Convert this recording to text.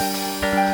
Música